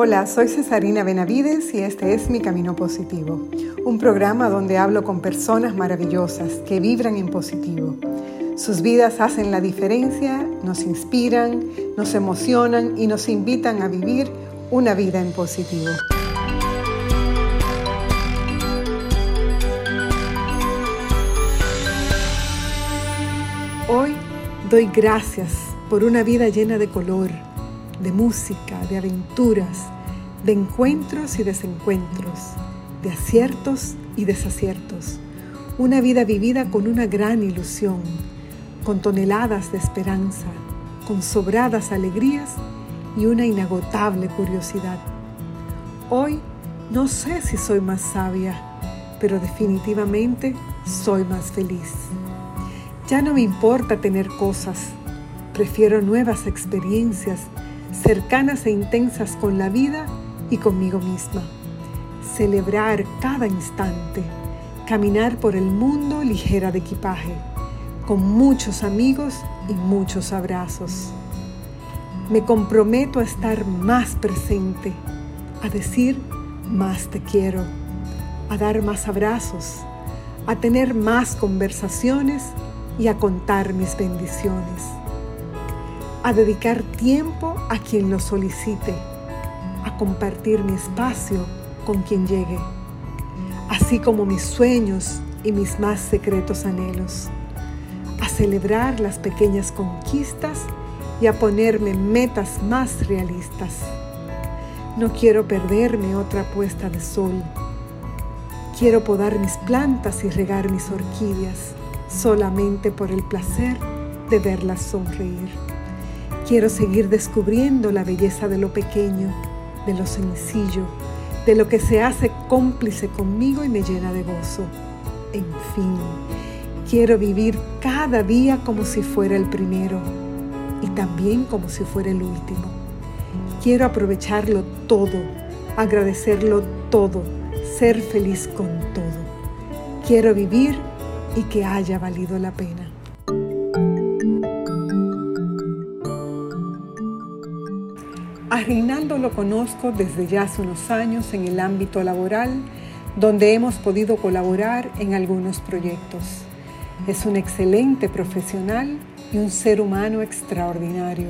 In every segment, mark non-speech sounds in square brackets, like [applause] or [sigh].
Hola, soy Cesarina Benavides y este es Mi Camino Positivo, un programa donde hablo con personas maravillosas que vibran en positivo. Sus vidas hacen la diferencia, nos inspiran, nos emocionan y nos invitan a vivir una vida en positivo. Hoy doy gracias por una vida llena de color de música, de aventuras, de encuentros y desencuentros, de aciertos y desaciertos. Una vida vivida con una gran ilusión, con toneladas de esperanza, con sobradas alegrías y una inagotable curiosidad. Hoy no sé si soy más sabia, pero definitivamente soy más feliz. Ya no me importa tener cosas, prefiero nuevas experiencias cercanas e intensas con la vida y conmigo misma. Celebrar cada instante, caminar por el mundo ligera de equipaje, con muchos amigos y muchos abrazos. Me comprometo a estar más presente, a decir más te quiero, a dar más abrazos, a tener más conversaciones y a contar mis bendiciones a dedicar tiempo a quien lo solicite, a compartir mi espacio con quien llegue, así como mis sueños y mis más secretos anhelos, a celebrar las pequeñas conquistas y a ponerme metas más realistas. No quiero perderme otra puesta de sol. Quiero podar mis plantas y regar mis orquídeas solamente por el placer de verlas sonreír. Quiero seguir descubriendo la belleza de lo pequeño, de lo sencillo, de lo que se hace cómplice conmigo y me llena de gozo. En fin, quiero vivir cada día como si fuera el primero y también como si fuera el último. Quiero aprovecharlo todo, agradecerlo todo, ser feliz con todo. Quiero vivir y que haya valido la pena. Reinaldo lo conozco desde ya hace unos años en el ámbito laboral, donde hemos podido colaborar en algunos proyectos. Es un excelente profesional y un ser humano extraordinario.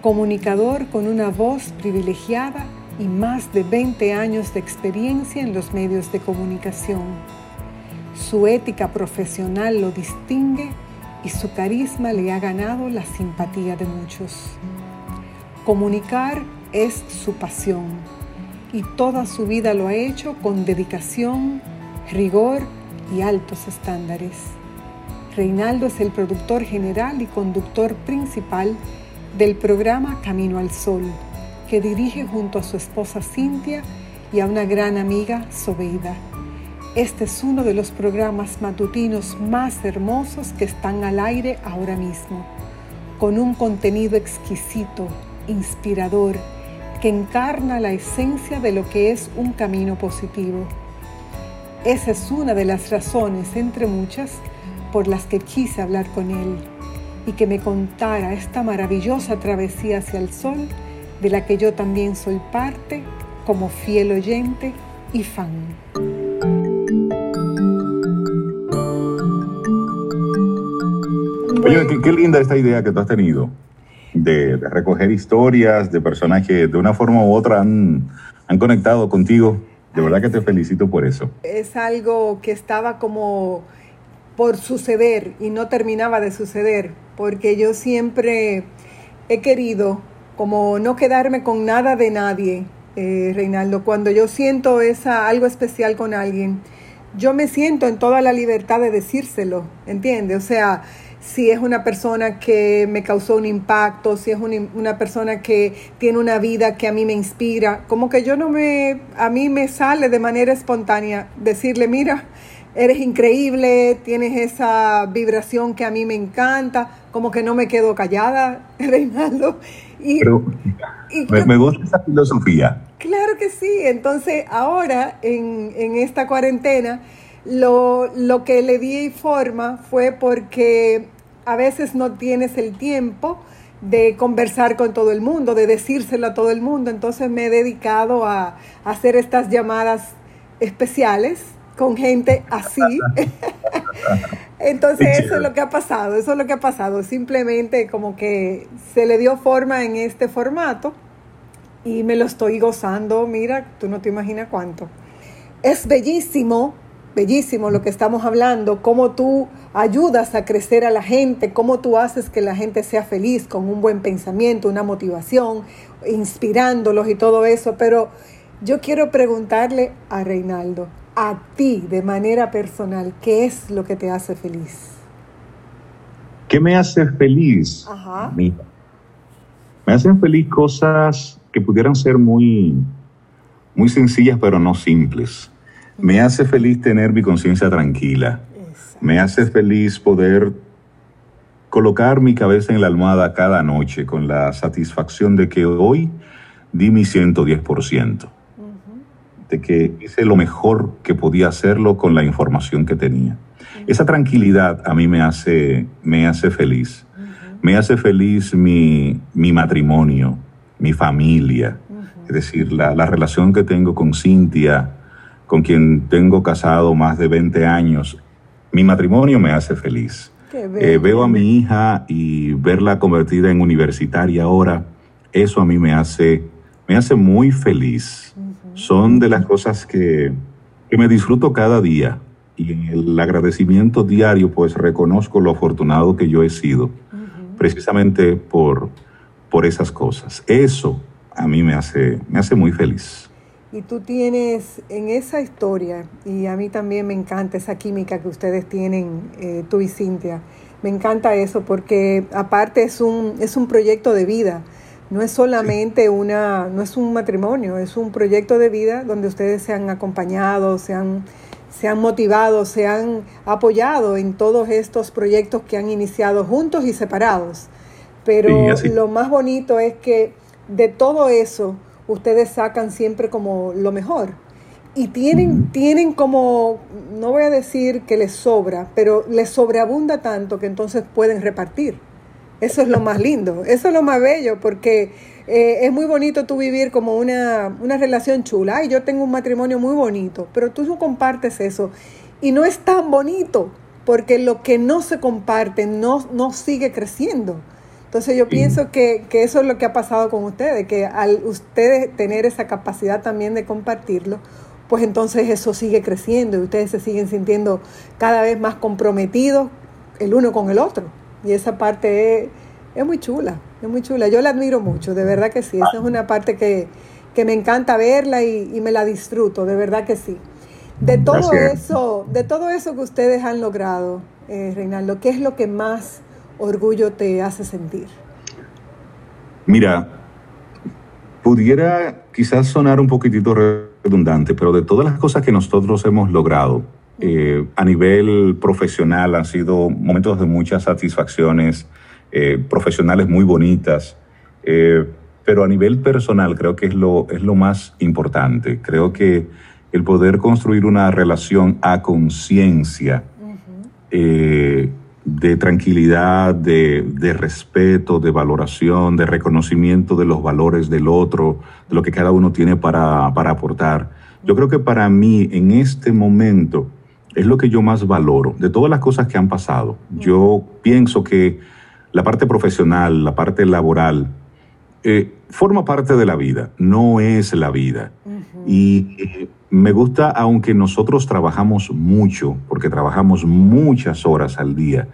Comunicador con una voz privilegiada y más de 20 años de experiencia en los medios de comunicación. Su ética profesional lo distingue y su carisma le ha ganado la simpatía de muchos. Comunicar es su pasión y toda su vida lo ha hecho con dedicación, rigor y altos estándares. Reinaldo es el productor general y conductor principal del programa Camino al Sol, que dirige junto a su esposa Cintia y a una gran amiga Sobeida. Este es uno de los programas matutinos más hermosos que están al aire ahora mismo, con un contenido exquisito, inspirador que encarna la esencia de lo que es un camino positivo. Esa es una de las razones, entre muchas, por las que quise hablar con él y que me contara esta maravillosa travesía hacia el sol de la que yo también soy parte como fiel oyente y fan. Qué linda esta idea que tú has tenido de, recoger historias de personas que de una forma u otra han, han conectado contigo. De verdad que te felicito por eso. Es algo que estaba como por suceder y no terminaba de suceder, porque yo siempre he querido como no quedarme con nada de nadie, eh, Reinaldo. Cuando yo siento esa, algo especial con alguien, yo me siento en toda la libertad de decírselo, ¿entiendes? O sea, si es una persona que me causó un impacto, si es una, persona que tiene una vida que a mí me inspira, como que yo no me, a mí me sale de manera espontánea decirle, mira, eres increíble, tienes esa vibración que a mí me encanta, como que no me quedo callada, [laughs] Reinaldo. Y, me, gusta esa filosofía. Claro que sí, entonces ahora en, en esta cuarentena, lo, lo, que le di forma fue porque a veces no tienes el tiempo de conversar con todo el mundo, de decírselo a todo el mundo. Entonces me he dedicado a, hacer estas llamadas especiales con gente así. [laughs] Entonces eso es lo que ha pasado, eso es lo que ha pasado. Simplemente como que se le dio forma en este formato y me lo estoy gozando, mira, tú no te imaginas cuánto. Es bellísimo bellísimo lo que estamos hablando, cómo tú ayudas a crecer a la gente, cómo tú haces que la gente sea feliz con un buen pensamiento, una motivación, inspirándolos y todo eso. Pero yo quiero preguntarle a Reinaldo, a ti de manera personal, ¿qué es lo que te hace feliz? ¿Qué me hace feliz? Ajá. Me hacen feliz cosas que pudieran ser muy, muy sencillas, pero no simples. Me hace feliz tener mi conciencia tranquila. Me hace feliz poder colocar mi cabeza en la almohada cada noche con la satisfacción de que hoy di mi 110%, de que hice lo mejor que podía hacerlo con la información que tenía. Esa tranquilidad a mí me hace, me hace feliz. Me hace feliz mi, mi matrimonio, mi familia, es decir, la, la relación que tengo con Cintia, con quien tengo casado más de 20 años, mi matrimonio me hace feliz. Eh, veo a mi hija y verla convertida en universitaria ahora, eso a mí me hace, me hace muy feliz. Son de las cosas que, que me disfruto cada día y en el agradecimiento diario pues reconozco lo afortunado que yo he sido, precisamente por, por esas cosas. Eso a mí me hace, me hace muy feliz. Y tú tienes en esa historia, y a mí también me encanta esa química que ustedes tienen, eh, tú y Cintia, me encanta eso porque aparte es un, es un proyecto de vida, no es solamente una, no es un matrimonio, es un proyecto de vida donde ustedes se han acompañado, se han, se han motivado, se han apoyado en todos estos proyectos que han iniciado juntos y separados. Pero lo más bonito es que de todo eso, ustedes sacan siempre como lo mejor. Y tienen, tienen como, no voy a decir que les sobra, pero les sobreabunda tanto que entonces pueden repartir. Eso es lo más lindo, eso es lo más bello, porque eh, es muy bonito tú vivir como una, una relación chula. y yo tengo un matrimonio muy bonito, pero tú no compartes eso. Y no es tan bonito, porque lo que no se comparte no, no sigue creciendo. Entonces yo pienso que, eso es lo que ha pasado con ustedes, que al ustedes tener esa capacidad también de compartirlo, pues entonces eso sigue creciendo y ustedes se siguen sintiendo cada vez más comprometidos el uno con el otro. Y esa parte es, muy chula, es muy chula. Yo la admiro mucho, de verdad que sí. Esa es una parte que, me encanta verla y, me la disfruto, de verdad que sí. De todo eso, de todo eso que ustedes han logrado, eh, Reinaldo, ¿qué es lo que más orgullo te hace sentir? Mira, pudiera quizás sonar un poquitito redundante, pero de todas las cosas que nosotros hemos logrado eh, a nivel profesional han sido momentos de muchas satisfacciones eh, profesionales muy bonitas, eh, pero a nivel personal creo que es lo, es lo más importante. Creo que el poder construir una relación a conciencia de tranquilidad, de, respeto, de valoración, de reconocimiento de los valores del otro, de lo que cada uno tiene para, aportar. Yo creo que para mí en este momento es lo que yo más valoro de todas las cosas que han pasado. Yo pienso que la parte profesional, la parte laboral, eh, forma parte de la vida, no es la vida. Y eh, me gusta, aunque nosotros trabajamos mucho, porque trabajamos muchas horas al día,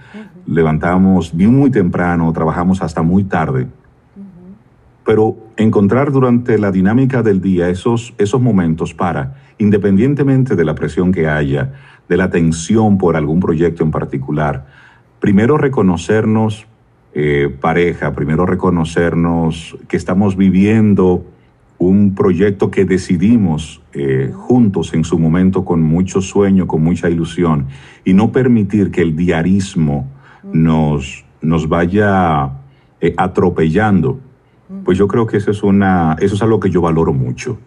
levantamos bien muy temprano, trabajamos hasta muy tarde, pero encontrar durante la dinámica del día esos, esos momentos para, independientemente de la presión que haya, de la tensión por algún proyecto en particular, primero reconocernos eh, pareja, primero reconocernos que estamos viviendo un proyecto que decidimos eh, juntos en su momento con mucho sueño, con mucha ilusión, y no permitir que el diarismo nos, nos vaya eh, atropellando, pues yo creo que eso es, una, eso es algo que yo valoro mucho.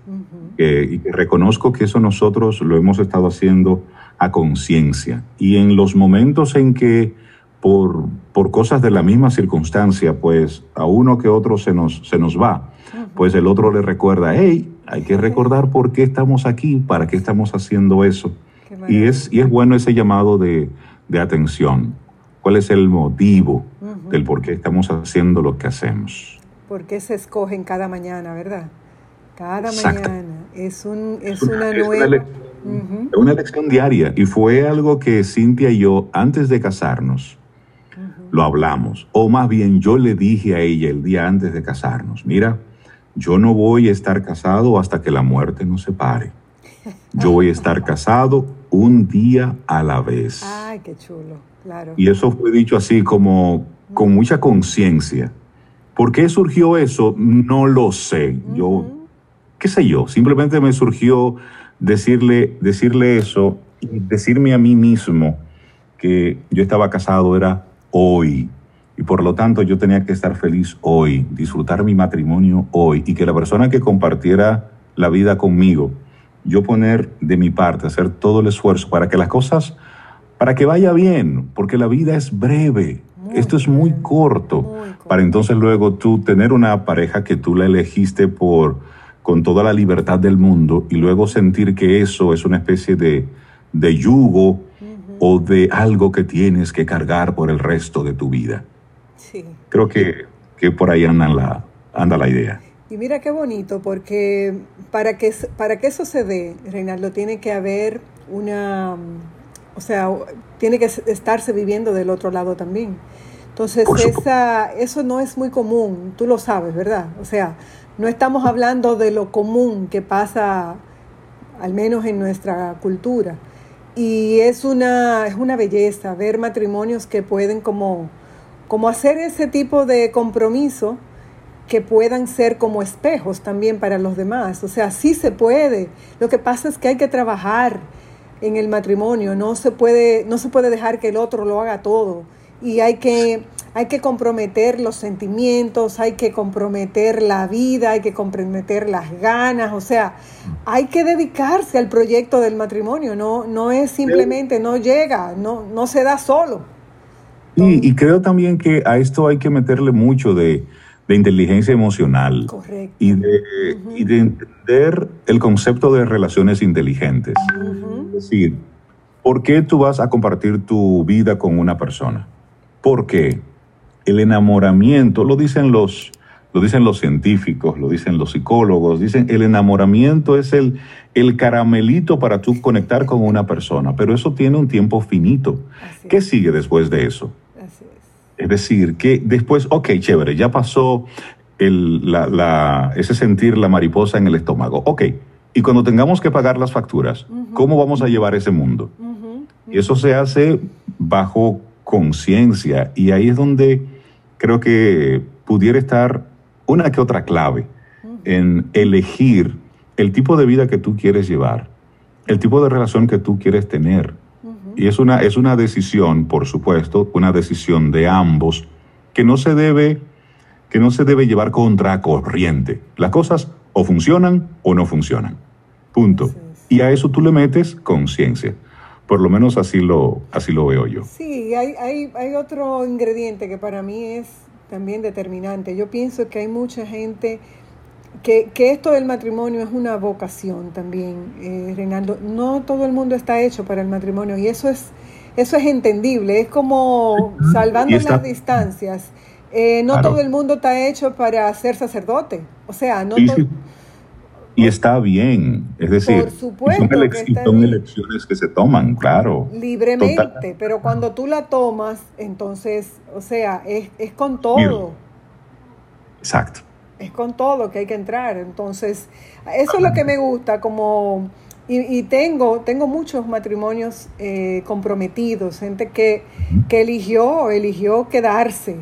y que reconozco que eso nosotros lo hemos estado haciendo a conciencia. Y en los momentos en que por, por cosas de la misma circunstancia, pues a uno que otro se nos, se nos va, pues el otro le recuerda, hey, hay que recordar por qué estamos aquí, para qué estamos haciendo eso. Y es, y es bueno ese llamado de, de atención. ¿Cuál es el motivo del por qué estamos haciendo lo que hacemos? ¿Por qué se escogen cada mañana, verdad? Cada mañana. Es, un, es, una, nueva... Una, lección diaria. Y fue algo que Cintia y yo, antes de casarnos, lo hablamos. O más bien yo le dije a ella el día antes de casarnos, mira, yo no voy a estar casado hasta que la muerte nos separe. Yo voy a estar casado un día a la vez. Ay, qué chulo, claro. Y eso fue dicho así como con mucha conciencia. ¿Por qué surgió eso? No lo sé. Yo, qué sé yo, simplemente me surgió decirle, decirle eso y decirme a mí mismo que yo estaba casado era hoy. Y por lo tanto yo tenía que estar feliz hoy, disfrutar mi matrimonio hoy y que la persona que compartiera la vida conmigo, yo poner de mi parte, hacer todo el esfuerzo para que las cosas, para que vaya bien, porque la vida es breve, esto es muy corto, para entonces luego tú tener una pareja que tú la elegiste por con toda la libertad del mundo y luego sentir que eso es una especie de, de yugo o de algo que tienes que cargar por el resto de tu vida. Sí. Creo que, que por ahí anda la, anda la idea. Y mira qué bonito, porque para que, para que eso se dé, Reinaldo, tiene que haber una, o sea, tiene que estarse viviendo del otro lado también. Entonces, esa, eso no es muy común, tú lo sabes, ¿verdad? O sea, no estamos hablando de lo común que pasa, al menos en nuestra cultura. Y es una, es una belleza ver matrimonios que pueden como, como hacer ese tipo de compromiso que puedan ser como espejos también para los demás. O sea, sí se puede. Lo que pasa es que hay que trabajar en el matrimonio, no se puede, no se puede dejar que el otro lo haga todo. Y hay que, hay que comprometer los sentimientos, hay que comprometer la vida, hay que comprometer las ganas, o sea, hay que dedicarse al proyecto del matrimonio, no, no es simplemente, no llega, no, no se da solo. Y, y creo también que a esto hay que meterle mucho de, de inteligencia emocional Y, de, y de entender el concepto de relaciones inteligentes. Es decir, ¿por qué tú vas a compartir tu vida con una persona? Porque el enamoramiento, lo dicen los, lo dicen los científicos, lo dicen los psicólogos, dicen el enamoramiento es el, el caramelito para tú conectar con una persona, pero eso tiene un tiempo finito. ¿Qué sigue después de eso? Es decir, que después, ok, chévere, ya pasó el, la, ese sentir la mariposa en el estómago. Ok, y cuando tengamos que pagar las facturas, ¿cómo vamos a llevar ese mundo? Y eso se hace bajo conciencia y ahí es donde creo que pudiera estar una que otra clave en elegir el tipo de vida que tú quieres llevar, el tipo de relación que tú quieres tener, y es una, es una decisión, por supuesto, una decisión de ambos que no se debe, que no se debe llevar contra corriente. Las cosas o funcionan o no funcionan. Punto. Y a eso tú le metes conciencia. Por lo menos así lo, así lo veo yo. Sí, hay, hay, hay otro ingrediente que para mí es también determinante. Yo pienso que hay mucha gente que, que, esto del matrimonio es una vocación también, eh, Reinaldo. No todo el mundo está hecho para el matrimonio y eso es, eso es entendible. Es como salvando las distancias. Eh, no todo el mundo está hecho para ser sacerdote. O sea, no todo... Y está bien, es decir, son, elecciones que se toman, claro. Libremente, pero cuando tú la tomas, entonces, o sea, es, es con todo. Exacto es con todo que hay que entrar. Entonces, eso es lo que me gusta, como, y, tengo, tengo muchos matrimonios eh, comprometidos, gente que, que, eligió, eligió quedarse.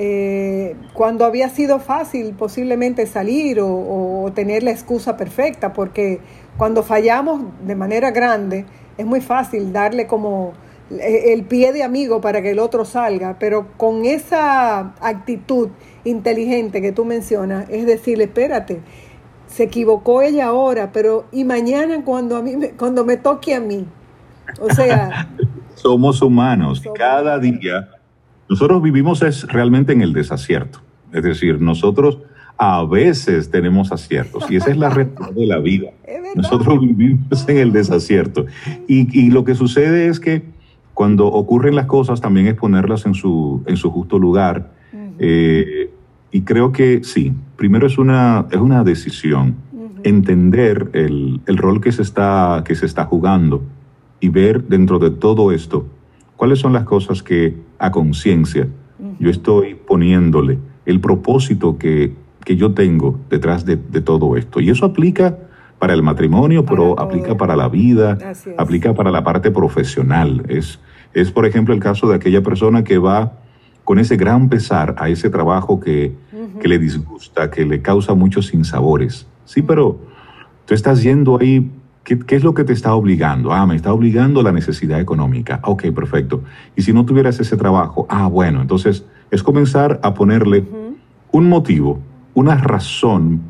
Eh, cuando había sido fácil posiblemente salir o, o tener la excusa perfecta, porque cuando fallamos de manera grande es muy fácil darle como el pie de amigo para que el otro salga, pero con esa actitud inteligente que tú mencionas, es decir, espérate, se equivocó ella ahora, pero y mañana cuando a mí me, cuando me toque a mí. O sea, [laughs] somos humanos, cada día Nosotros vivimos es realmente en el desacierto. Es decir, nosotros a veces tenemos aciertos y esa es la realidad de la vida. [laughs] Nosotros vivimos en el desacierto. Y, lo que sucede es que cuando ocurren las cosas también es ponerlas en su, en su justo lugar. Eh, y creo que sí, primero es una, es una decisión, entender el, el, rol que se, está, que se está jugando y ver dentro de todo esto cuáles son las cosas que a conciencia yo estoy poniéndole, el propósito que, que yo tengo detrás de, de, todo esto. Y eso aplica para el matrimonio, pero aplica para la vida, aplica para la parte profesional. Es, es, por ejemplo, el caso de aquella persona que va con ese gran pesar a ese trabajo que, que le disgusta, que le causa muchos sinsabores. Sí, pero tú estás yendo ahí ¿Qué, es lo que te está obligando? Ah, me está obligando la necesidad económica. Ok, perfecto. Y si no tuvieras ese trabajo, ah, bueno, entonces es comenzar a ponerle un motivo, una razón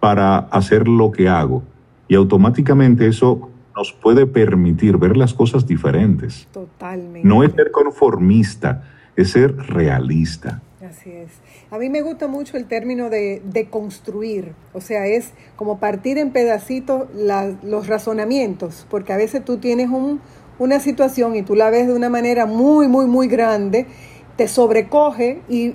para hacer lo que hago. Y automáticamente eso nos puede permitir ver las cosas diferentes. Totalmente. No es ser conformista, es ser realista. Así es. A mí me gusta mucho el término de, construir, o sea, es como partir en pedacitos los razonamientos, porque a veces tú tienes una situación y tú la ves de una manera muy, muy, muy grande, te sobrecoge y,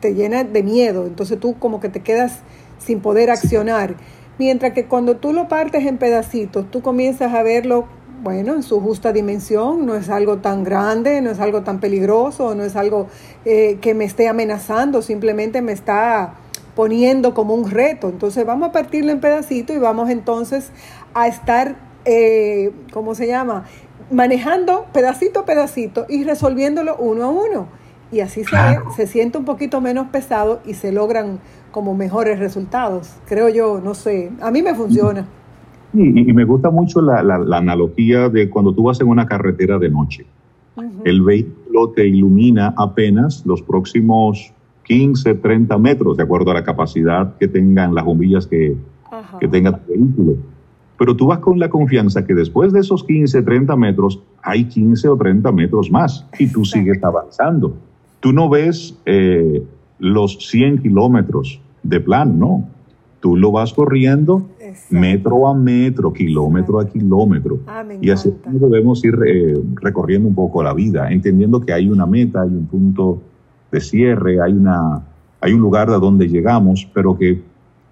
te llena de miedo, entonces tú como que te quedas sin poder accionar. Mientras que cuando tú lo partes en pedacitos, tú comienzas a verlo bueno, en su justa dimensión, no es algo tan grande, no es algo tan peligroso, no es algo eh, que me esté amenazando, simplemente me está poniendo como un reto. Entonces vamos a partirlo en pedacitos y vamos entonces a estar, eh, ¿cómo se llama? Manejando pedacito a pedacito y resolviéndolo uno a uno. Y así se, se siente un poquito menos pesado y se logran como mejores resultados. Creo yo, no sé, a mí me funciona. Y, me gusta mucho la, analogía de cuando tú vas en una carretera de noche. El vehículo te ilumina apenas los próximos 15, 30 metros, de acuerdo a la capacidad que tengan las bombillas que, que tenga tu vehículo. Pero tú vas con la confianza que después de esos 15, 30 metros hay 15 o 30 metros más y tú sigues avanzando. Tú no ves eh, los 100 kilómetros de plan, no. Tú lo vas corriendo metro a metro, kilómetro a kilómetro. Ah, y así debemos ir eh, recorriendo un poco la vida, entendiendo que hay una meta, hay un punto de cierre, hay, una, hay un lugar a donde llegamos, pero que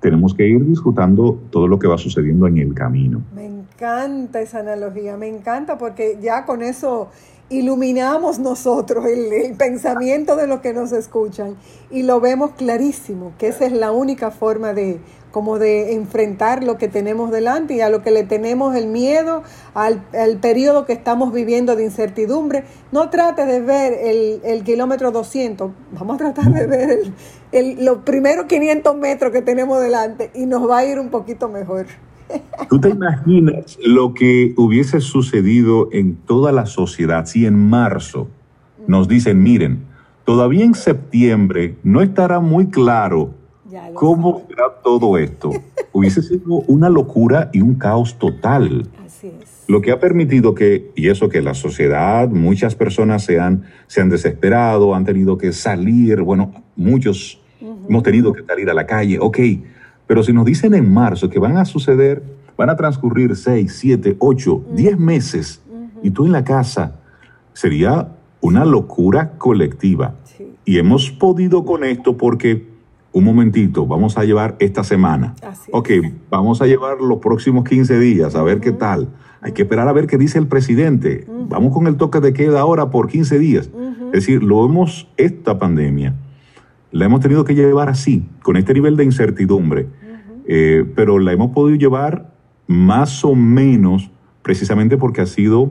tenemos que ir disfrutando todo lo que va sucediendo en el camino. Me encanta esa analogía, me encanta porque ya con eso iluminamos nosotros el, pensamiento de los que nos escuchan y lo vemos clarísimo, que esa es la única forma de, como de enfrentar lo que tenemos delante y a lo que le tenemos el miedo, al, periodo que estamos viviendo de incertidumbre. No trate de ver el, el kilómetro 200, vamos a tratar de ver el, el, los primeros 500 metros que tenemos delante y nos va a ir un poquito mejor. ¿Tú te imaginas lo que hubiese sucedido en toda la sociedad si en marzo nos dicen, miren, todavía en septiembre no estará muy claro ¿Cómo será todo esto? Hubiese sido una locura y un caos total. Así es. Lo que ha permitido que, y eso que la sociedad, muchas personas se han, se han desesperado, han tenido que salir, bueno, muchos hemos tenido que salir a la calle, ok, pero si nos dicen en marzo que van a suceder, van a transcurrir seis, siete, ocho, diez meses, y tú en la casa, sería una locura colectiva. Y hemos podido con esto porque un momentito, vamos a llevar esta semana. ok, vamos a llevar los próximos 15 días, a ver qué tal. Hay que esperar a ver qué dice el presidente. Vamos con el toque de queda ahora por 15 días. Es decir, lo hemos, esta pandemia, la hemos tenido que llevar así, con este nivel de incertidumbre, eh, pero la hemos podido llevar más o menos precisamente porque ha sido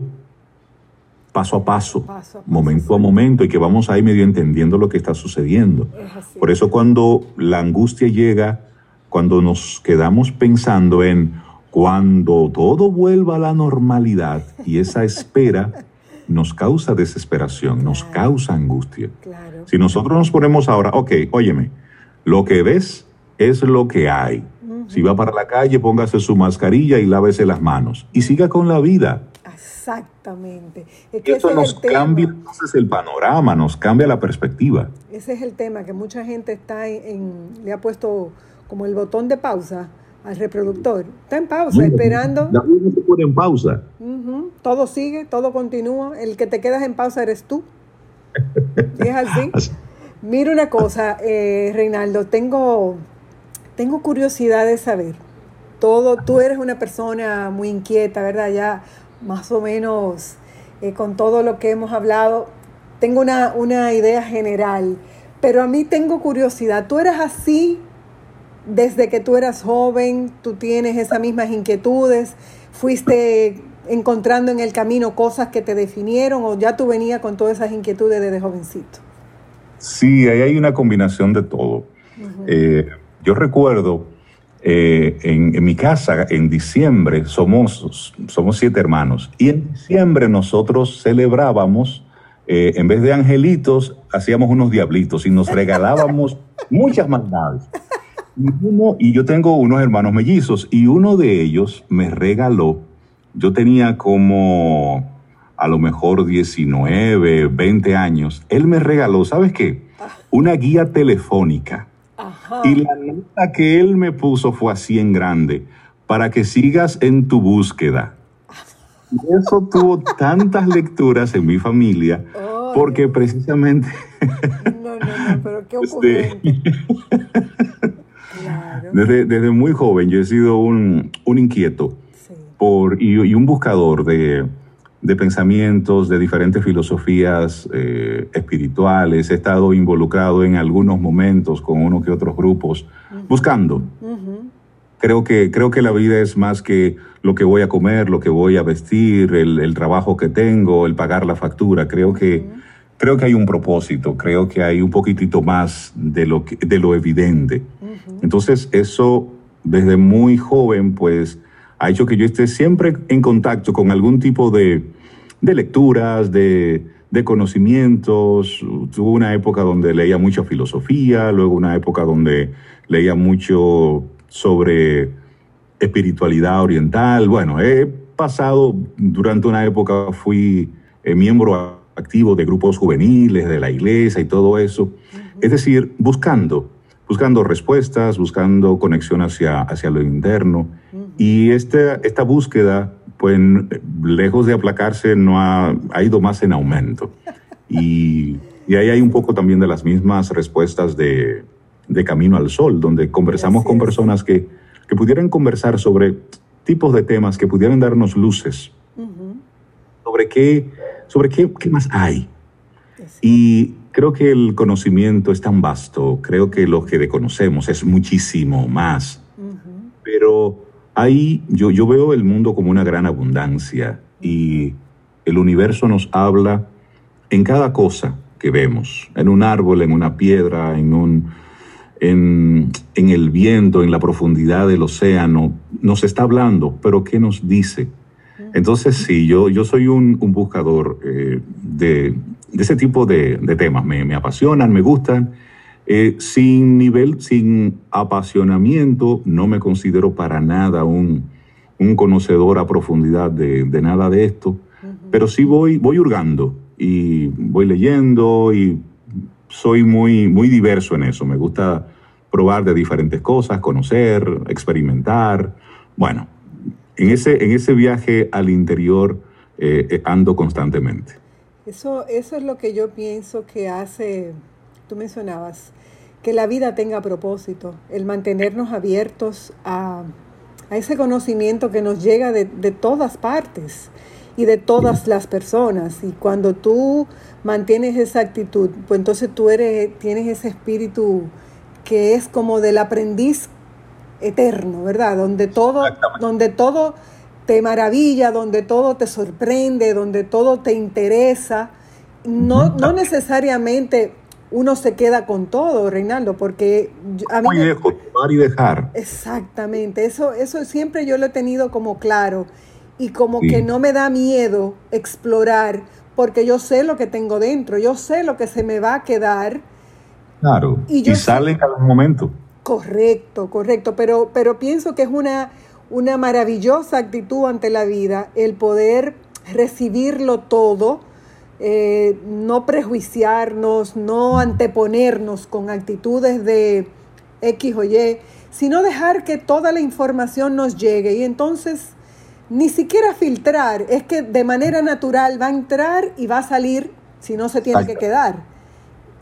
paso a paso, momento a momento, y que vamos ahí medio entendiendo lo que está sucediendo. Por eso cuando la angustia llega, cuando nos quedamos pensando en cuando todo vuelva a la normalidad y esa espera nos causa desesperación, nos causa angustia. Si nosotros nos ponemos ahora, ok, óyeme, lo que ves es lo que hay. Si va para la calle, póngase su mascarilla y lávese las manos y siga con la vida. Exactamente. Es que Eso nos cambia entonces el panorama, nos cambia la perspectiva. Ese es el tema, que mucha gente está en, le ha puesto como el botón de pausa al reproductor. Está en pausa, esperando. La no se pone en pausa. Todo sigue, todo continúa. El que te quedas en pausa eres tú. es [laughs] así. Mira una cosa, eh, Reinaldo, tengo, tengo curiosidad de saber. Todo, tú eres una persona muy inquieta, ¿verdad? Ya más o menos eh, con todo lo que hemos hablado, tengo una, una idea general, pero a mí tengo curiosidad. ¿Tú eras así desde que tú eras joven? ¿Tú tienes esas mismas inquietudes? ¿Fuiste encontrando en el camino cosas que te definieron o ya tú venías con todas esas inquietudes desde jovencito? Sí, ahí hay una combinación de todo. Eh, yo recuerdo eh, en, mi casa en diciembre, somos, somos siete hermanos, y en diciembre nosotros celebrábamos, eh, en vez de angelitos, hacíamos unos diablitos y nos regalábamos [laughs] muchas maldades. Y, y yo tengo unos hermanos mellizos y uno de ellos me regaló, yo tenía como a lo mejor 19, 20 años, él me regaló, ¿sabes qué? Una guía telefónica. Y la nota que él me puso fue así en grande, para que sigas en tu búsqueda. Y eso tuvo tantas lecturas en mi familia, porque precisamente... no, no, no, pero qué [laughs] este, desde, desde, muy joven yo he sido un, un inquieto por, y un buscador de, de pensamientos, de diferentes filosofías eh, espirituales. He estado involucrado en algunos momentos con uno que otros grupos, buscando. Creo que, creo que la vida es más que lo que voy a comer, lo que voy a vestir, el, trabajo que tengo, el pagar la factura. Creo que, creo que hay un propósito, creo que hay un poquitito más de lo, que, de lo evidente. Entonces, eso desde muy joven, pues, ha hecho que yo esté siempre en contacto con algún tipo de, lecturas, de, conocimientos. Tuve una época donde leía mucha filosofía, luego una época donde leía mucho sobre espiritualidad oriental. Bueno, he pasado, durante una época fui eh, miembro activo de grupos juveniles, de la iglesia y todo eso. Es decir, buscando, buscando respuestas, buscando conexión hacia, hacia lo interno. Y esta, esta búsqueda, pues lejos de aplacarse, no ha, ha ido más en aumento. Y, y, ahí hay un poco también de las mismas respuestas de, de Camino al Sol, donde conversamos con personas que, que, pudieran conversar sobre tipos de temas, que pudieran darnos luces sobre, qué, sobre qué, qué más hay. Y creo que el conocimiento es tan vasto, creo que lo que conocemos es muchísimo más, pero Ahí yo, yo veo el mundo como una gran abundancia y el universo nos habla en cada cosa que vemos, en un árbol, en una piedra, en, un, en, en el viento, en la profundidad del océano, nos está hablando, pero ¿qué nos dice? Entonces sí, yo, yo soy un, un buscador eh, de, de, ese tipo de, de temas, me, me, apasionan, me gustan. Eh, sin nivel, sin apasionamiento, no me considero para nada un, conocedor a profundidad de, nada de esto, pero sí voy, voy hurgando y voy leyendo y soy muy, muy diverso en eso. Me gusta probar de diferentes cosas, conocer, experimentar. Bueno, en ese, en ese viaje al interior eh, eh, ando constantemente. Eso, eso es lo que yo pienso que hace, tú mencionabas, que la vida tenga propósito, el mantenernos abiertos a, ese conocimiento que nos llega de, todas partes y de todas las personas. Y cuando tú mantienes esa actitud, pues entonces tú eres, tienes ese espíritu que es como del aprendiz eterno, ¿verdad? Donde todo, donde todo te maravilla, donde todo te sorprende, donde todo te interesa. No, no necesariamente uno se queda con todo, Reinaldo, porque a mí... Muy lejos, tomar y dejar. Exactamente, eso, eso siempre yo lo he tenido como claro y como que no me da miedo explorar porque yo sé lo que tengo dentro, yo sé lo que se me va a quedar. Claro, y, sale en cada momento. Correcto, correcto, pero, pero pienso que es una, una maravillosa actitud ante la vida el poder recibirlo todo, eh, no prejuiciarnos, no anteponernos con actitudes de X o Y, sino dejar que toda la información nos llegue y entonces ni siquiera filtrar, es que de manera natural va a entrar y va a salir si no se tiene que quedar.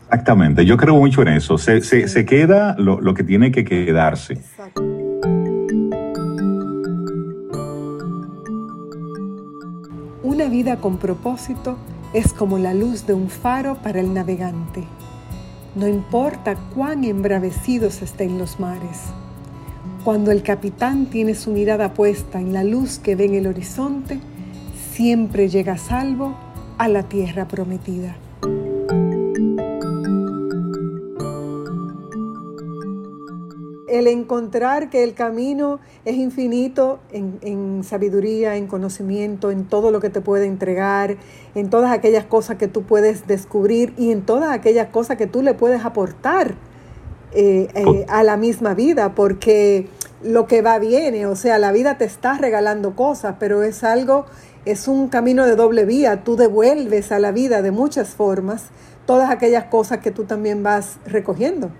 Exactamente, yo creo mucho en eso, se, se, queda lo, lo, que tiene que quedarse. Exacto. Una vida con propósito es como la luz de un faro para el navegante. No importa cuán embravecidos estén los mares. Cuando el capitán tiene su mirada puesta en la luz que ve en el horizonte, siempre llega a salvo a la tierra prometida. El encontrar que el camino es infinito en, sabiduría, en conocimiento, en todo lo que te puede entregar, en todas aquellas cosas que tú puedes descubrir y en todas aquellas cosas que tú le puedes aportar eh, eh, a la misma vida, porque lo que va viene, o sea, la vida te está regalando cosas, pero es algo, es un camino de doble vía, tú devuelves a la vida de muchas formas todas aquellas cosas que tú también vas recogiendo.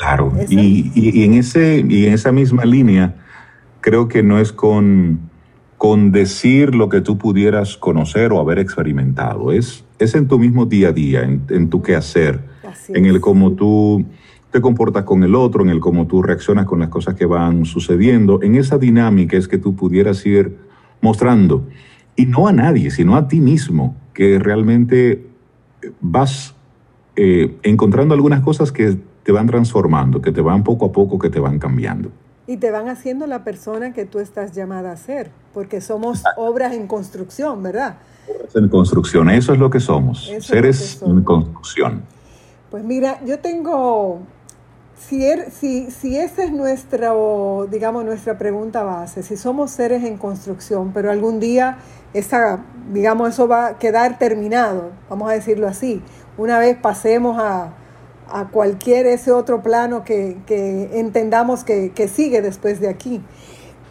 Claro, y, en ese, y en esa misma línea, creo que no es con, con decir lo que tú pudieras conocer o haber experimentado, es, es en tu mismo día a día, en, tu quehacer, en el cómo tú te comportas con el otro, en el cómo tú reaccionas con las cosas que van sucediendo, en esa dinámica es que tú pudieras ir mostrando, y no a nadie, sino a ti mismo, que realmente vas eh, encontrando algunas cosas que te van transformando, que te van poco a poco, que te van cambiando. Y te van haciendo la persona que tú estás llamada a ser, porque somos obras en construcción, ¿verdad? Obras en construcción, eso es lo que somos, seres en construcción. Pues mira, yo tengo, si, er, si, si esa es nuestra, digamos, nuestra pregunta base, si somos seres en construcción, pero algún día esa, digamos, eso va a quedar terminado, vamos a decirlo así, una vez pasemos a, a cualquier ese otro plano que, entendamos que, sigue después de aquí.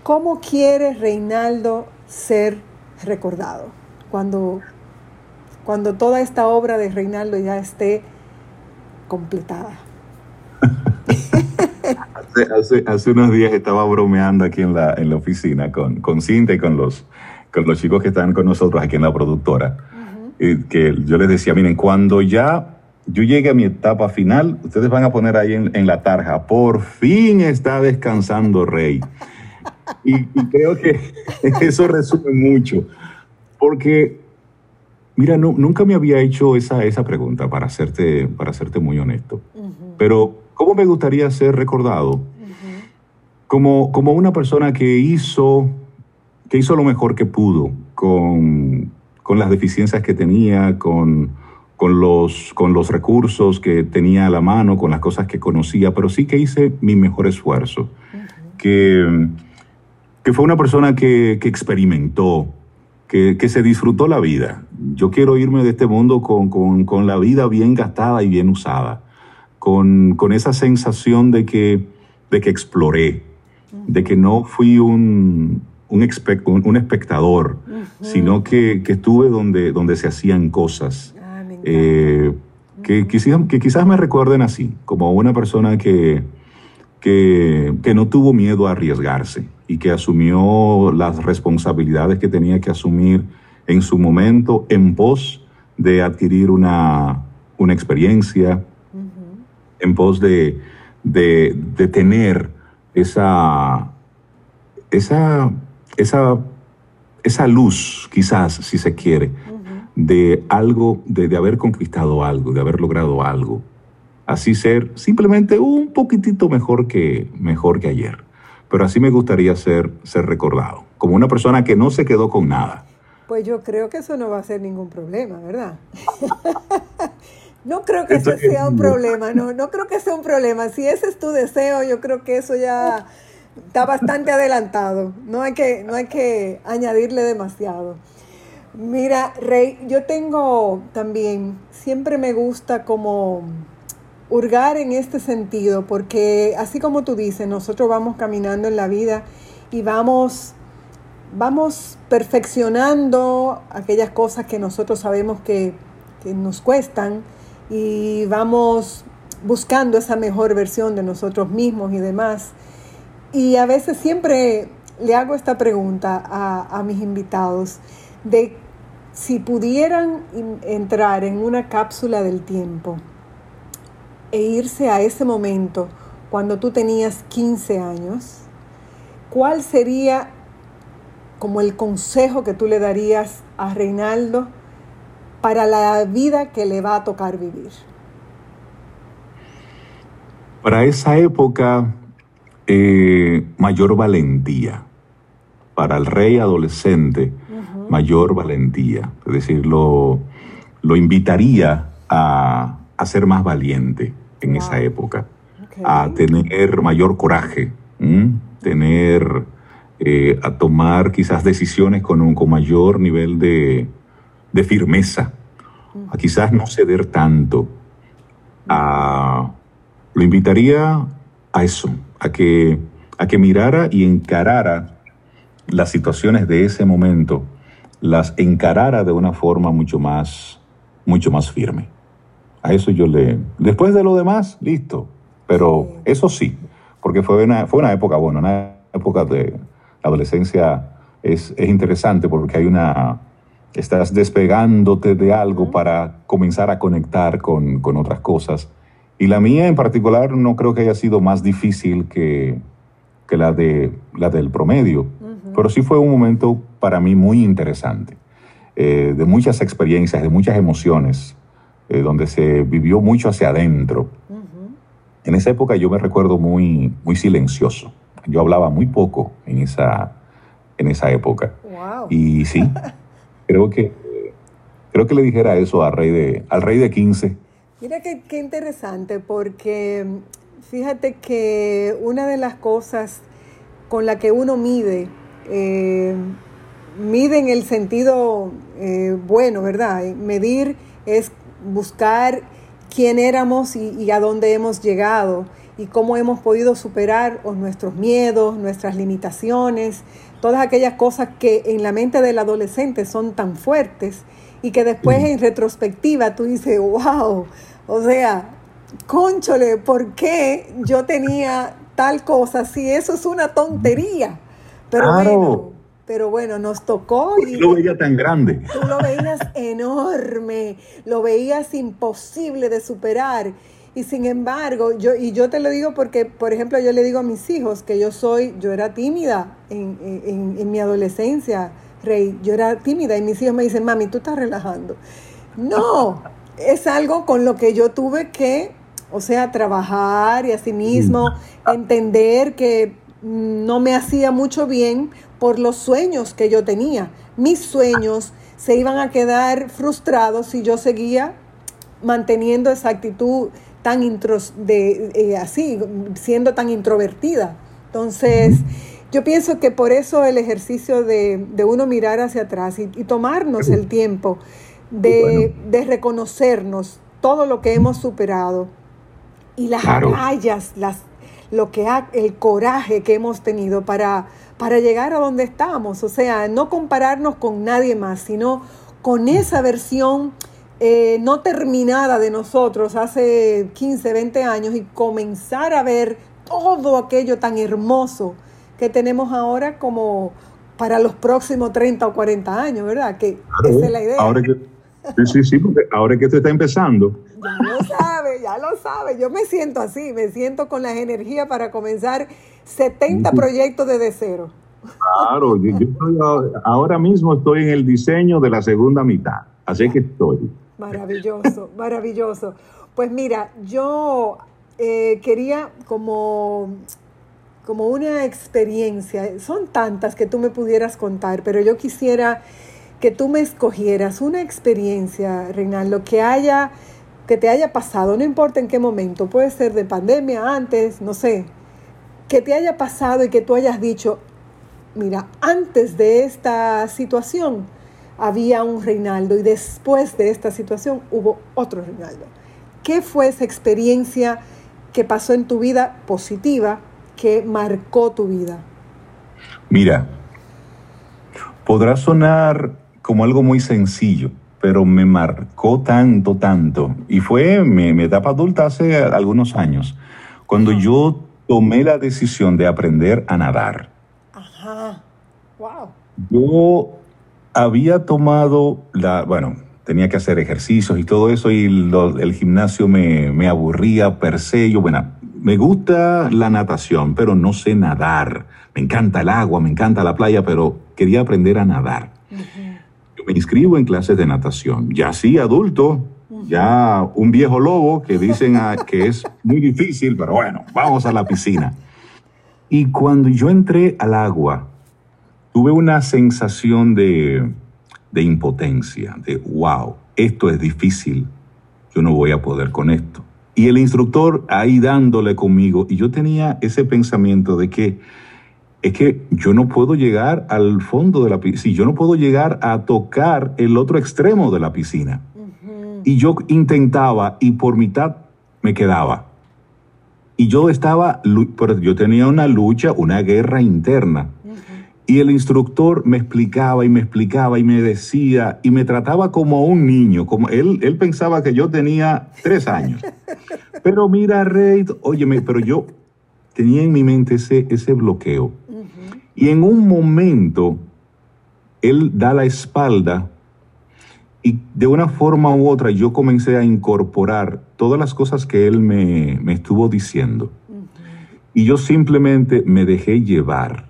¿Cómo quiere Reinaldo ser recordado cuando, cuando toda esta obra de Reinaldo ya esté completada? hace, unos días estaba bromeando aquí en la, en la oficina con, con Cinta y con los, con los chicos que están con nosotros aquí en la productora. y que yo les decía, miren, cuando ya yo llegué a mi etapa final, ustedes van a poner ahí en, la tarja, por fin está descansando Rey. Y, creo que [laughs] eso resume mucho, porque, mira, no, nunca me había hecho esa, esa pregunta, para hacerte, para muy honesto, pero ¿cómo me gustaría ser recordado? como, como una persona que hizo, que hizo lo mejor que pudo con, con las deficiencias que tenía, con con los, con los recursos que tenía a la mano, con las cosas que conocía, pero sí que hice mi mejor esfuerzo. que, que, fue una persona que, que experimentó, que, que, se disfrutó la vida. Yo quiero irme de este mundo con, con, con la vida bien gastada y bien usada, con, con esa sensación de que, de que exploré, de que no fui un, un, un, espectador, sino que, que, estuve donde, donde se hacían cosas eh, que, que, quizás me recuerden así, como una persona que, que, que, no tuvo miedo a arriesgarse y que asumió las responsabilidades que tenía que asumir en su momento en pos de adquirir una, una experiencia, en pos de, de, de, tener esa, esa, esa, esa luz, quizás, si se quiere, de algo, de, haber conquistado algo, de haber logrado algo. Así ser simplemente un poquitito mejor que, mejor que ayer. Pero así me gustaría ser, ser recordado, como una persona que no se quedó con nada. Pues yo creo que eso no va a ser ningún problema, ¿verdad? [laughs] no creo que eso sea un problema, no, [laughs] no creo que sea un problema. Si ese es tu deseo, yo creo que eso ya está bastante adelantado. No hay que, no hay que añadirle demasiado. Mira, Rey, yo tengo también, siempre me gusta como hurgar en este sentido, porque así como tú dices, nosotros vamos caminando en la vida y vamos vamos perfeccionando aquellas cosas que nosotros sabemos que, que nos cuestan y vamos buscando esa mejor versión de nosotros mismos y demás. Y a veces siempre le hago esta pregunta a, mis invitados de si pudieran entrar en una cápsula del tiempo e irse a ese momento cuando tú tenías 15 años, ¿cuál sería como el consejo que tú le darías a Reinaldo para la vida que le va a tocar vivir? Para esa época, eh, mayor valentía. Para el rey adolescente, mayor valentía. Es decir, lo, invitaría a, ser más valiente en esa época, a tener mayor coraje, tener, eh, a tomar quizás decisiones con un con mayor nivel de, firmeza, a quizás no ceder tanto, a lo invitaría a eso, a que, a que mirara y encarara las situaciones de ese momento, las encarara de una forma mucho más, mucho más firme. A eso yo le... Después de lo demás, listo. Pero eso sí, porque fue una, fue una época, bueno, una época de adolescencia es, es interesante porque hay una... Estás despegándote de algo para comenzar a conectar con, con otras cosas. Y la mía en particular no creo que haya sido más difícil que, la, de, la del promedio, pero sí fue un momento para mí muy interesante, eh, de muchas experiencias, de muchas emociones, eh, donde se vivió mucho hacia adentro. En esa época yo me recuerdo muy, muy silencioso. Yo hablaba muy poco en esa, en esa época. Y sí, [laughs] creo que, creo que le dijera eso al rey de, al rey de 15 Mira qué, interesante, porque fíjate que una de las cosas con la que uno mide, eh, mide en el sentido eh, bueno, ¿verdad? Medir es buscar quién éramos y, a dónde hemos llegado y cómo hemos podido superar nuestros miedos, nuestras limitaciones, todas aquellas cosas que en la mente del adolescente son tan fuertes y que después en retrospectiva tú dices, wow, o sea, conchole, ¿por qué yo tenía tal cosa si eso es una tontería? Pero bueno, pero bueno, nos tocó y lo veía tan grande. Tú lo veías enorme, lo veías imposible de superar. Y sin embargo, yo, y yo te lo digo porque, por ejemplo, yo le digo a mis hijos que yo soy, yo era tímida en, en mi adolescencia, Rey, yo era tímida y mis hijos me dicen, mami, tú estás relajando. No, es algo con lo que yo tuve que, o sea, trabajar y asimismo mm. entender que no me hacía mucho bien por los sueños que yo tenía. Mis sueños se iban a quedar frustrados si yo seguía manteniendo esa actitud tan intros de eh, así, siendo tan introvertida. Entonces, yo pienso que por eso el ejercicio de, uno mirar hacia atrás y tomarnos el tiempo de, reconocernos todo lo que hemos superado y las batallas, las, lo que ha, el coraje que hemos tenido para, para llegar a donde estamos. O sea, no compararnos con nadie más, sino con esa versión eh, no terminada de nosotros hace 15, 20 años y comenzar a ver todo aquello tan hermoso que tenemos ahora como para los próximos 30 o 40 años, ¿verdad? Que esa es la idea. Sí, sí, sí, porque ahora que esto está empezando. Ya lo sabe, ya lo sabe. Yo me siento así, me siento con las energías para comenzar 70 proyectos desde cero. Claro, yo, ahora mismo estoy en el diseño de la segunda mitad, así que estoy. Maravilloso, maravilloso. Pues mira, yo eh, quería como, como una experiencia, son tantas que tú me pudieras contar, pero yo quisiera que tú me escogieras una experiencia, Reinaldo, que haya que te haya pasado, no importa en qué momento, puede ser de pandemia, antes, no sé, que te haya pasado y que tú hayas dicho, mira, antes de esta situación había un Reinaldo y después de esta situación hubo otro Reinaldo. ¿Qué fue esa experiencia que pasó en tu vida positiva que marcó tu vida? Mira, podrá sonar como algo muy sencillo, pero me marcó tanto, tanto. Y fue mi, mi etapa adulta hace algunos años, cuando yo tomé la decisión de aprender a nadar. Ajá. Wow. Yo había tomado la, bueno, tenía que hacer ejercicios y todo eso y el gimnasio me, me, aburría per se. Yo, bueno, me gusta la natación, pero no sé nadar. Me encanta el agua, me encanta la playa, pero quería aprender a nadar. Me inscribo en clases de natación, ya sí, adulto, ya un viejo lobo que dicen que es muy difícil, pero bueno, vamos a la piscina. Y cuando yo entré al agua, tuve una sensación de, de impotencia, de wow, esto es difícil, yo no voy a poder con esto. Y el instructor ahí dándole conmigo, y yo tenía ese pensamiento de que es que yo no puedo llegar al fondo de la piscina, yo no puedo llegar a tocar el otro extremo de la piscina. Y yo intentaba y por mitad me quedaba. Y yo estaba, yo tenía una lucha, una guerra interna. Y el instructor me explicaba y me explicaba y me decía y me trataba como un niño, como él, él pensaba que yo tenía tres años. [laughs] Pero mira, Rey, óyeme, pero yo tenía en mi mente ese, ese bloqueo. Y en un momento, él da la espalda y de una forma u otra yo comencé a incorporar todas las cosas que él me, estuvo diciendo. Y yo simplemente me dejé llevar.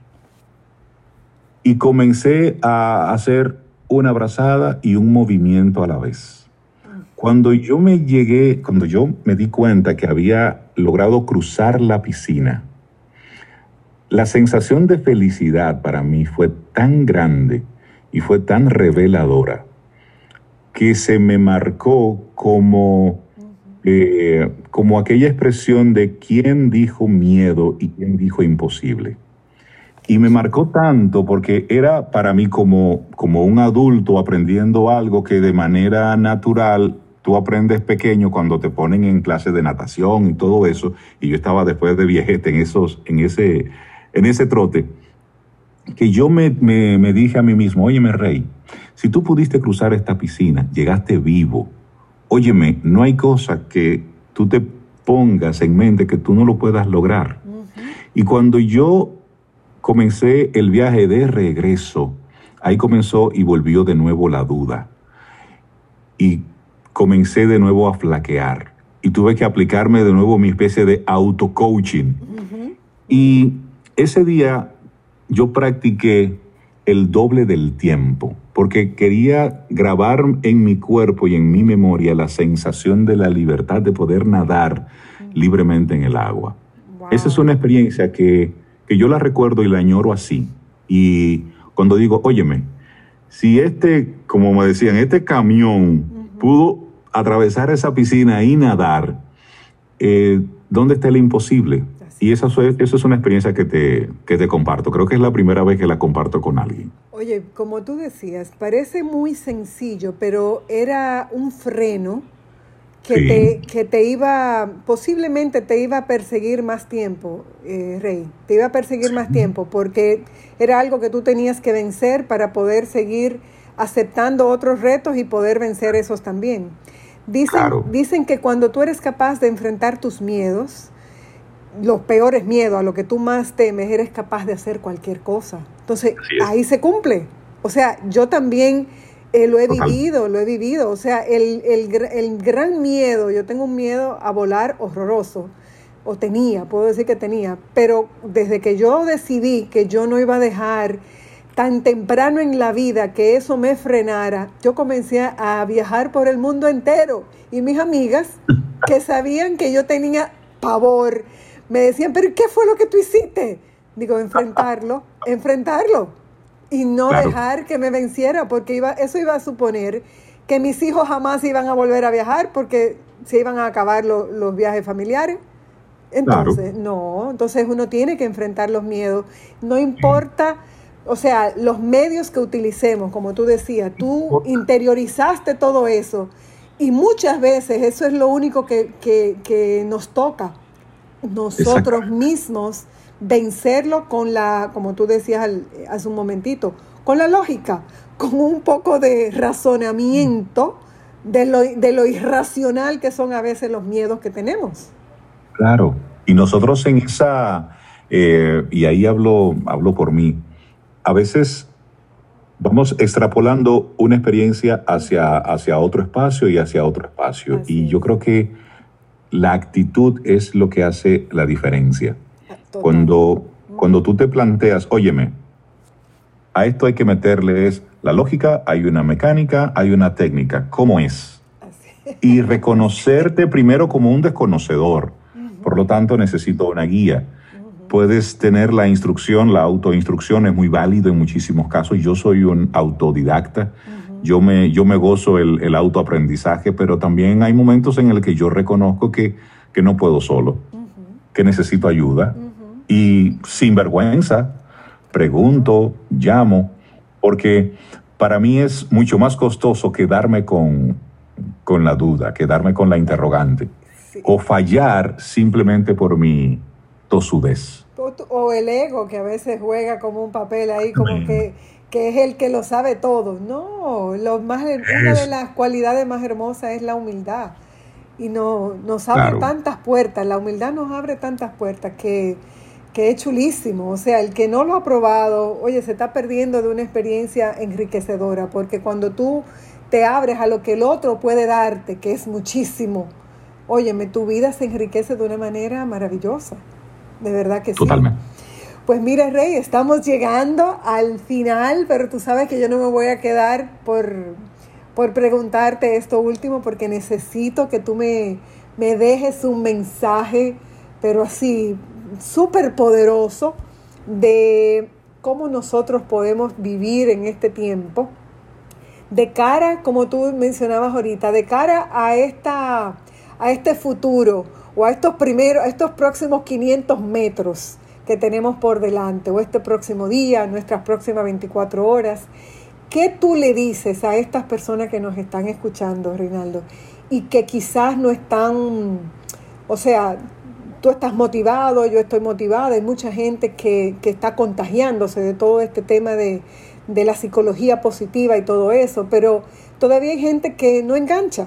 Y comencé a hacer una abrazada y un movimiento a la vez. Cuando yo me llegué, cuando yo me di cuenta que había logrado cruzar la piscina, la sensación de felicidad para mí fue tan grande y fue tan reveladora que se me marcó como, eh, como aquella expresión de quién dijo miedo y quién dijo imposible. Y me marcó tanto porque era para mí como, como un adulto aprendiendo algo que de manera natural tú aprendes pequeño cuando te ponen en clases de natación y todo eso. Y yo estaba después de viejete en, esos, en, ese, en ese trote que yo me, me, dije a mí mismo, óyeme rey, si tú pudiste cruzar esta piscina, llegaste vivo, óyeme, no hay cosa que tú te pongas en mente que tú no lo puedas lograr. Y cuando yo comencé el viaje de regreso, ahí comenzó y volvió de nuevo la duda. Y comencé de nuevo a flaquear. Y tuve que aplicarme de nuevo mi especie de auto-coaching. Y ese día yo practiqué el doble del tiempo, porque quería grabar en mi cuerpo y en mi memoria la sensación de la libertad de poder nadar libremente en el agua. Esa es una experiencia que, yo la recuerdo y la añoro así. Y cuando digo, óyeme, si este, como me decían, este camión pudo atravesar esa piscina y nadar, eh, ¿dónde está el imposible? Y esa, eso es una experiencia que te, que te comparto. Creo que es la primera vez que la comparto con alguien. Oye, como tú decías, parece muy sencillo, pero era un freno que, te, que te iba, posiblemente te iba a perseguir más tiempo, eh, Rey. Te iba a perseguir más tiempo porque era algo que tú tenías que vencer para poder seguir aceptando otros retos y poder vencer esos también. Dicen, dicen que cuando tú eres capaz de enfrentar tus miedos, los peores miedos, a lo que tú más temes, eres capaz de hacer cualquier cosa. Entonces, ahí se cumple. O sea, yo también eh, lo he vivido, lo he vivido. O sea, el, el, gran miedo, yo tengo un miedo a volar horroroso, o tenía, puedo decir que tenía, pero desde que yo decidí que yo no iba a dejar tan temprano en la vida que eso me frenara, yo comencé a viajar por el mundo entero. Y mis amigas, que sabían que yo tenía pavor, me decían, pero ¿qué fue lo que tú hiciste? Digo, enfrentarlo, [laughs] enfrentarlo y no dejar que me venciera, porque iba, eso iba a suponer que mis hijos jamás iban a volver a viajar porque se iban a acabar los viajes familiares. Entonces, no, entonces uno tiene que enfrentar los miedos, no importa, o sea, los medios que utilicemos, como tú decías, tú interiorizaste todo eso y muchas veces eso es lo único que, que, que nos toca nosotros mismos vencerlo con la, como tú decías hace un momentito, con la lógica, con un poco de razonamiento de lo, de lo irracional que son a veces los miedos que tenemos. Claro, y nosotros en esa, eh, y ahí hablo, hablo por mí, a veces vamos extrapolando una experiencia hacia, hacia otro espacio y hacia otro espacio. y yo creo que la actitud es lo que hace la diferencia. Cuando, cuando tú te planteas, óyeme, a esto hay que meterles la lógica, hay una mecánica, hay una técnica. ¿Cómo es? Y reconocerte primero como un desconocedor. Por lo tanto, necesito una guía. Puedes tener la instrucción, la autoinstrucción es muy válido en muchísimos casos. Yo soy un autodidacta. Yo me, yo me gozo el, el, autoaprendizaje, pero también hay momentos en el que yo reconozco que, que no puedo solo, que necesito ayuda. Y sin vergüenza, pregunto, llamo, porque para mí es mucho más costoso quedarme con, con la duda, quedarme con la interrogante, o fallar simplemente por mi tosudez. O el ego que a veces juega como un papel ahí, como que, que, es el que lo sabe todo. No, lo más, una de las cualidades más hermosas es la humildad. Y no, nos abre tantas puertas, la humildad nos abre tantas puertas que que es chulísimo. O sea, el que no lo ha probado, oye, se está perdiendo de una experiencia enriquecedora, porque cuando tú te abres a lo que el otro puede darte, que es muchísimo, óyeme, tu vida se enriquece de una manera maravillosa. De verdad que sí. Totalmente. Pues mira, Rey, estamos llegando al final, pero tú sabes que yo no me voy a quedar por, por preguntarte esto último, porque necesito que tú me, me dejes un mensaje, pero así, súper poderoso de cómo nosotros podemos vivir en este tiempo, de cara, como tú mencionabas ahorita, de cara a, esta, a este futuro o a estos primeros, a estos próximos 500 metros que tenemos por delante, o este próximo día, nuestras próximas 24 horas. ¿Qué tú le dices a estas personas que nos están escuchando, Reinaldo, y que quizás no están, o sea, tú estás motivado, yo estoy motivada, hay mucha gente que, está contagiándose de todo este tema de, la psicología positiva y todo eso, pero todavía hay gente que no engancha.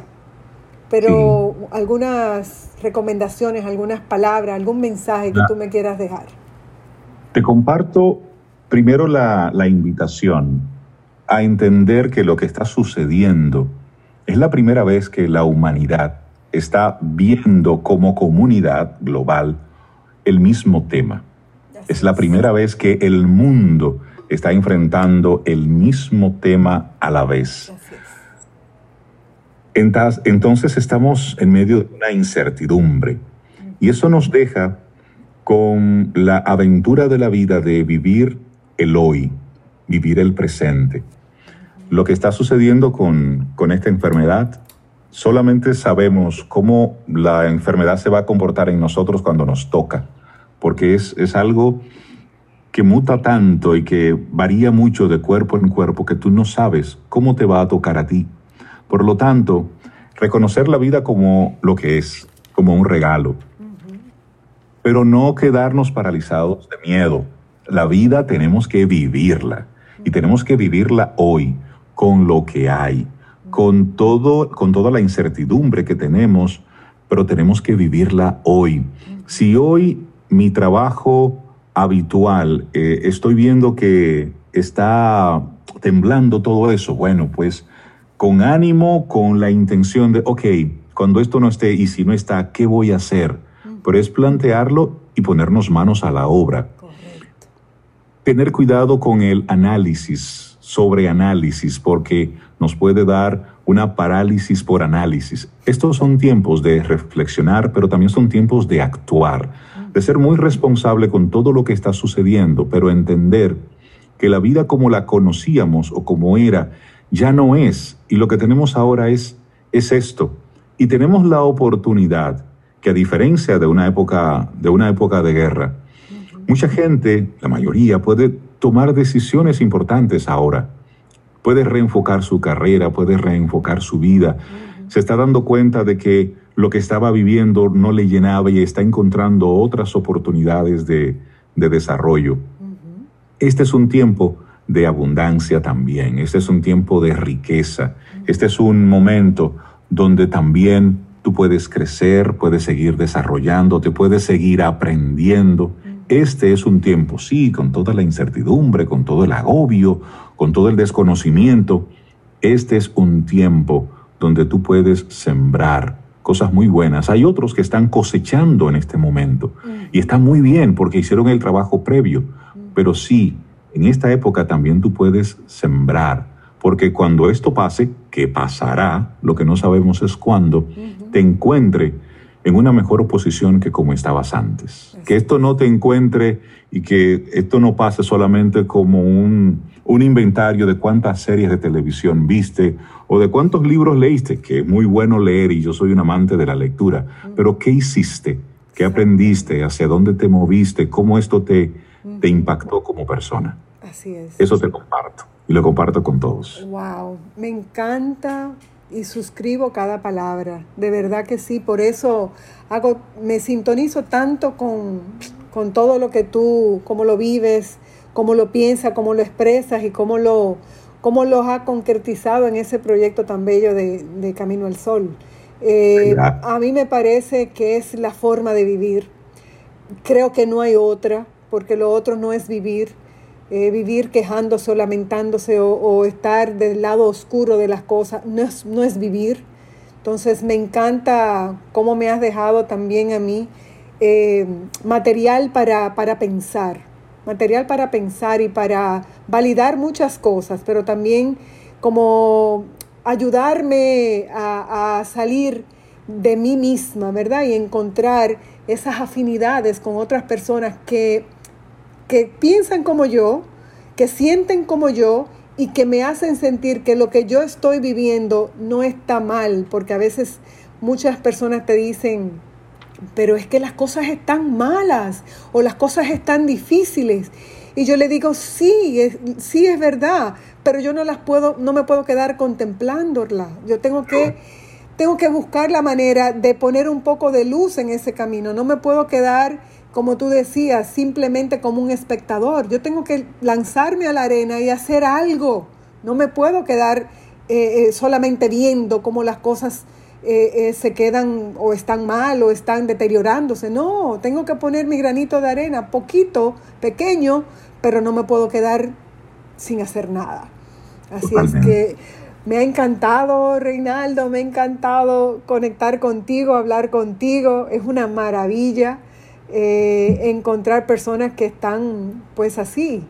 Pero algunas recomendaciones, algunas palabras, algún mensaje que tú me quieras dejar. Te comparto primero la, la invitación a entender que lo que está sucediendo es la primera vez que la humanidad está viendo como comunidad global el mismo tema. Es la primera vez que el mundo está enfrentando el mismo tema a la vez. Entonces estamos en medio de una incertidumbre y eso nos deja con la aventura de la vida de vivir el hoy, vivir el presente. Lo que está sucediendo con, con esta enfermedad solamente sabemos cómo la enfermedad se va a comportar en nosotros cuando nos toca, porque es, es algo que muta tanto y que varía mucho de cuerpo en cuerpo que tú no sabes cómo te va a tocar a ti. Por lo tanto, reconocer la vida como lo que es, como un regalo, pero no quedarnos paralizados de miedo. La vida tenemos que vivirla y tenemos que vivirla hoy con lo que hay con, todo, con toda la incertidumbre que tenemos, pero tenemos que vivirla hoy. Si hoy mi trabajo habitual, eh, estoy viendo que está temblando todo eso, bueno, pues con ánimo, con la intención de, ok, cuando esto no esté y si no está, ¿qué voy a hacer? Pero es plantearlo y ponernos manos a la obra. Tener cuidado con el análisis, sobre análisis, porque nos puede dar una parálisis por análisis. Estos son tiempos de reflexionar, pero también son tiempos de actuar, de ser muy responsable con todo lo que está sucediendo, pero entender que la vida como la conocíamos o como era ya no es, y lo que tenemos ahora es, es esto. Y tenemos la oportunidad que a diferencia de una época de, una época de guerra, mucha gente, la mayoría, puede tomar decisiones importantes ahora puede reenfocar su carrera, puede reenfocar su vida. Se está dando cuenta de que lo que estaba viviendo no le llenaba y está encontrando otras oportunidades de, de desarrollo. Este es un tiempo de abundancia también, este es un tiempo de riqueza, este es un momento donde también tú puedes crecer, puedes seguir desarrollándote, puedes seguir aprendiendo. Este es un tiempo, sí, con toda la incertidumbre, con todo el agobio, con todo el desconocimiento. Este es un tiempo donde tú puedes sembrar cosas muy buenas. Hay otros que están cosechando en este momento y está muy bien porque hicieron el trabajo previo, pero sí, en esta época también tú puedes sembrar, porque cuando esto pase, que pasará, lo que no sabemos es cuándo, te encuentre en una mejor posición que como estabas antes. Que esto no te encuentre y que esto no pase solamente como un, un inventario de cuántas series de televisión viste o de cuántos libros leíste, que es muy bueno leer y yo soy un amante de la lectura, pero ¿qué hiciste? ¿Qué aprendiste? ¿Hacia dónde te moviste? ¿Cómo esto te, te impactó como persona? Así es. Eso te comparto y lo comparto con todos. Wow, me encanta y suscribo cada palabra, de verdad que sí, por eso hago, me sintonizo tanto con, con todo lo que tú, cómo lo vives, cómo lo piensas, cómo lo expresas y cómo lo, cómo lo has concretizado en ese proyecto tan bello de, Camino al Sol. Eh, a mí me parece que es la forma de vivir. Creo que no hay otra, porque lo otro no es vivir. Eh, vivir quejándose o lamentándose o, estar del lado oscuro de las cosas, no es, no es vivir. Entonces me encanta cómo me has dejado también a mí eh, material para, para pensar, material para pensar y para validar muchas cosas, pero también como ayudarme a, a, salir de mí misma, ¿verdad? Y encontrar esas afinidades con otras personas que, que piensan como yo, que sienten como yo y que me hacen sentir que lo que yo estoy viviendo no está mal, porque a veces muchas personas te dicen, pero es que las cosas están malas o las cosas están difíciles. Y yo le digo, sí, sí es verdad, pero yo no las puedo, no me puedo quedar contemplándolas. Yo tengo que, tengo que buscar la manera de poner un poco de luz en ese camino. No me puedo quedar, como tú decías, simplemente como un espectador. Yo tengo que lanzarme a la arena y hacer algo. No me puedo quedar eh, eh, solamente viendo cómo las cosas eh, eh, se quedan o están mal o están deteriorándose. No, tengo que poner mi granito de arena, poquito, pequeño, pero no me puedo quedar sin hacer nada. Así es que me ha encantado, Reinaldo, me ha encantado conectar contigo, hablar contigo. Es una maravilla eh, encontrar personas que están pues así,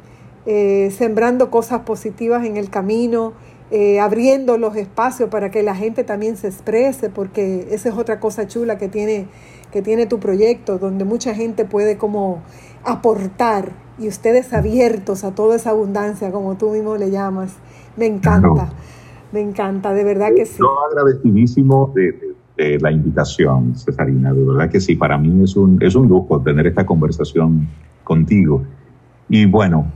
sembrando cosas positivas en el camino eh, abriendo los espacios para que la gente también se exprese, porque esa es otra cosa chula que tiene, que tiene tu proyecto, donde mucha gente puede como aportar y ustedes abiertos a toda esa abundancia, como tú mismo le llamas. Me encanta, me encanta, de verdad que sí. Yo agradecidísimo de, de, la invitación, Cesarina, de verdad que sí, para mí es un, es un lujo tener esta conversación contigo. Y bueno,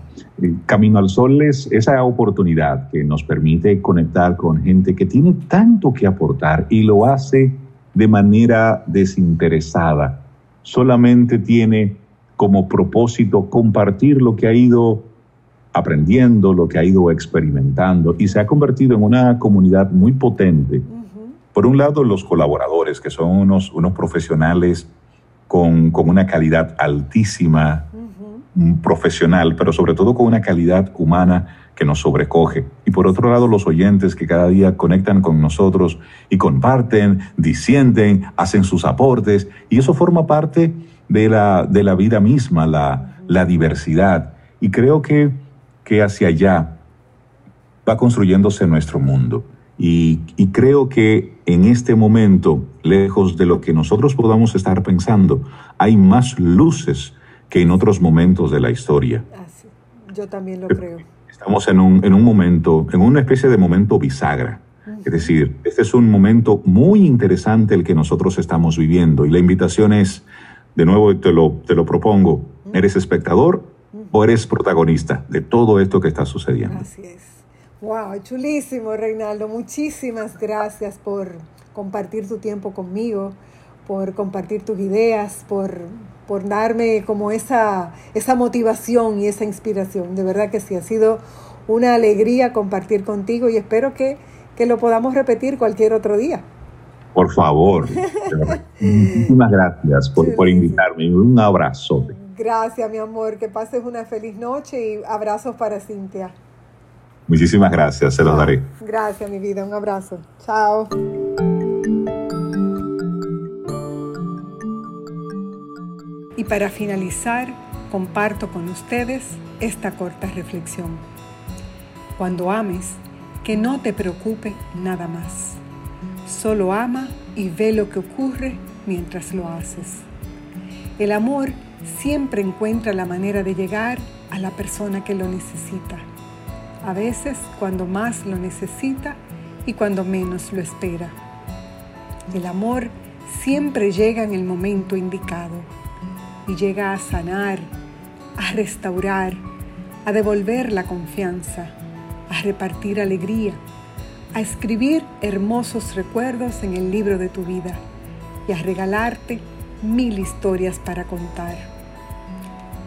Camino al Sol es esa oportunidad que nos permite conectar con gente que tiene tanto que aportar y lo hace de manera desinteresada. Solamente tiene como propósito compartir lo que ha ido aprendiendo, lo que ha ido experimentando y se ha convertido en una comunidad muy potente. Por un lado, los colaboradores, que son unos, unos profesionales con, con una calidad altísima profesional, pero sobre todo con una calidad humana que nos sobrecoge. Y por otro lado, los oyentes que cada día conectan con nosotros y comparten, disienten, hacen sus aportes, y eso forma parte de la, de la vida misma, la, la diversidad. Y creo que, que hacia allá va construyéndose nuestro mundo. Y, y, creo que en este momento, lejos de lo que nosotros podamos estar pensando, hay más luces que en otros momentos de la historia. Ah, Yo también lo creo. Estamos en un, en un momento, en una especie de momento bisagra. Es decir, este es un momento muy interesante el que nosotros estamos viviendo y la invitación es, de nuevo te lo, te lo propongo, ¿eres espectador o eres protagonista de todo esto que está sucediendo? Así es. Wow, chulísimo, Reinaldo. Muchísimas gracias por compartir tu tiempo conmigo, por compartir tus ideas, por por darme como esa, esa motivación y esa inspiración. De verdad que sí, ha sido una alegría compartir contigo y espero que, que lo podamos repetir cualquier otro día. Por favor. [laughs] Muchísimas gracias por, por invitarme. Un abrazo. Gracias, mi amor. Que pases una feliz noche y abrazos para Cintia. Muchísimas gracias, se los daré. Gracias, mi vida. Un abrazo. Chao. Y para finalizar, comparto con ustedes esta corta reflexión. Cuando ames, que no te preocupe nada más. Solo ama y ve lo que ocurre mientras lo haces. El amor siempre encuentra la manera de llegar a la persona que lo necesita. A veces cuando más lo necesita y cuando menos lo espera. El amor siempre llega en el momento indicado y llega a sanar, a restaurar, a devolver la confianza, a repartir alegría, a escribir hermosos recuerdos en el libro de tu vida y a regalarte mil historias para contar.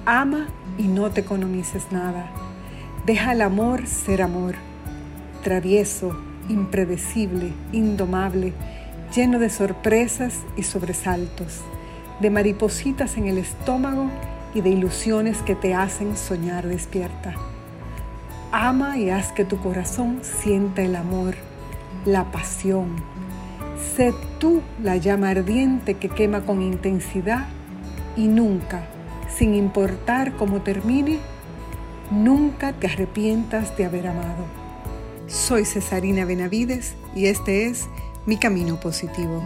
Ama y no te economices nada. Deja el amor ser amor, travieso, impredecible, indomable, lleno de sorpresas y sobresaltos de maripositas en el estómago y de ilusiones que te hacen soñar despierta. Ama y haz que tu corazón sienta el amor, la pasión. Sé tú la llama ardiente que quema con intensidad y nunca, sin importar cómo termine, nunca te arrepientas de haber amado. Soy Cesarina Benavides y este es Mi Camino Positivo.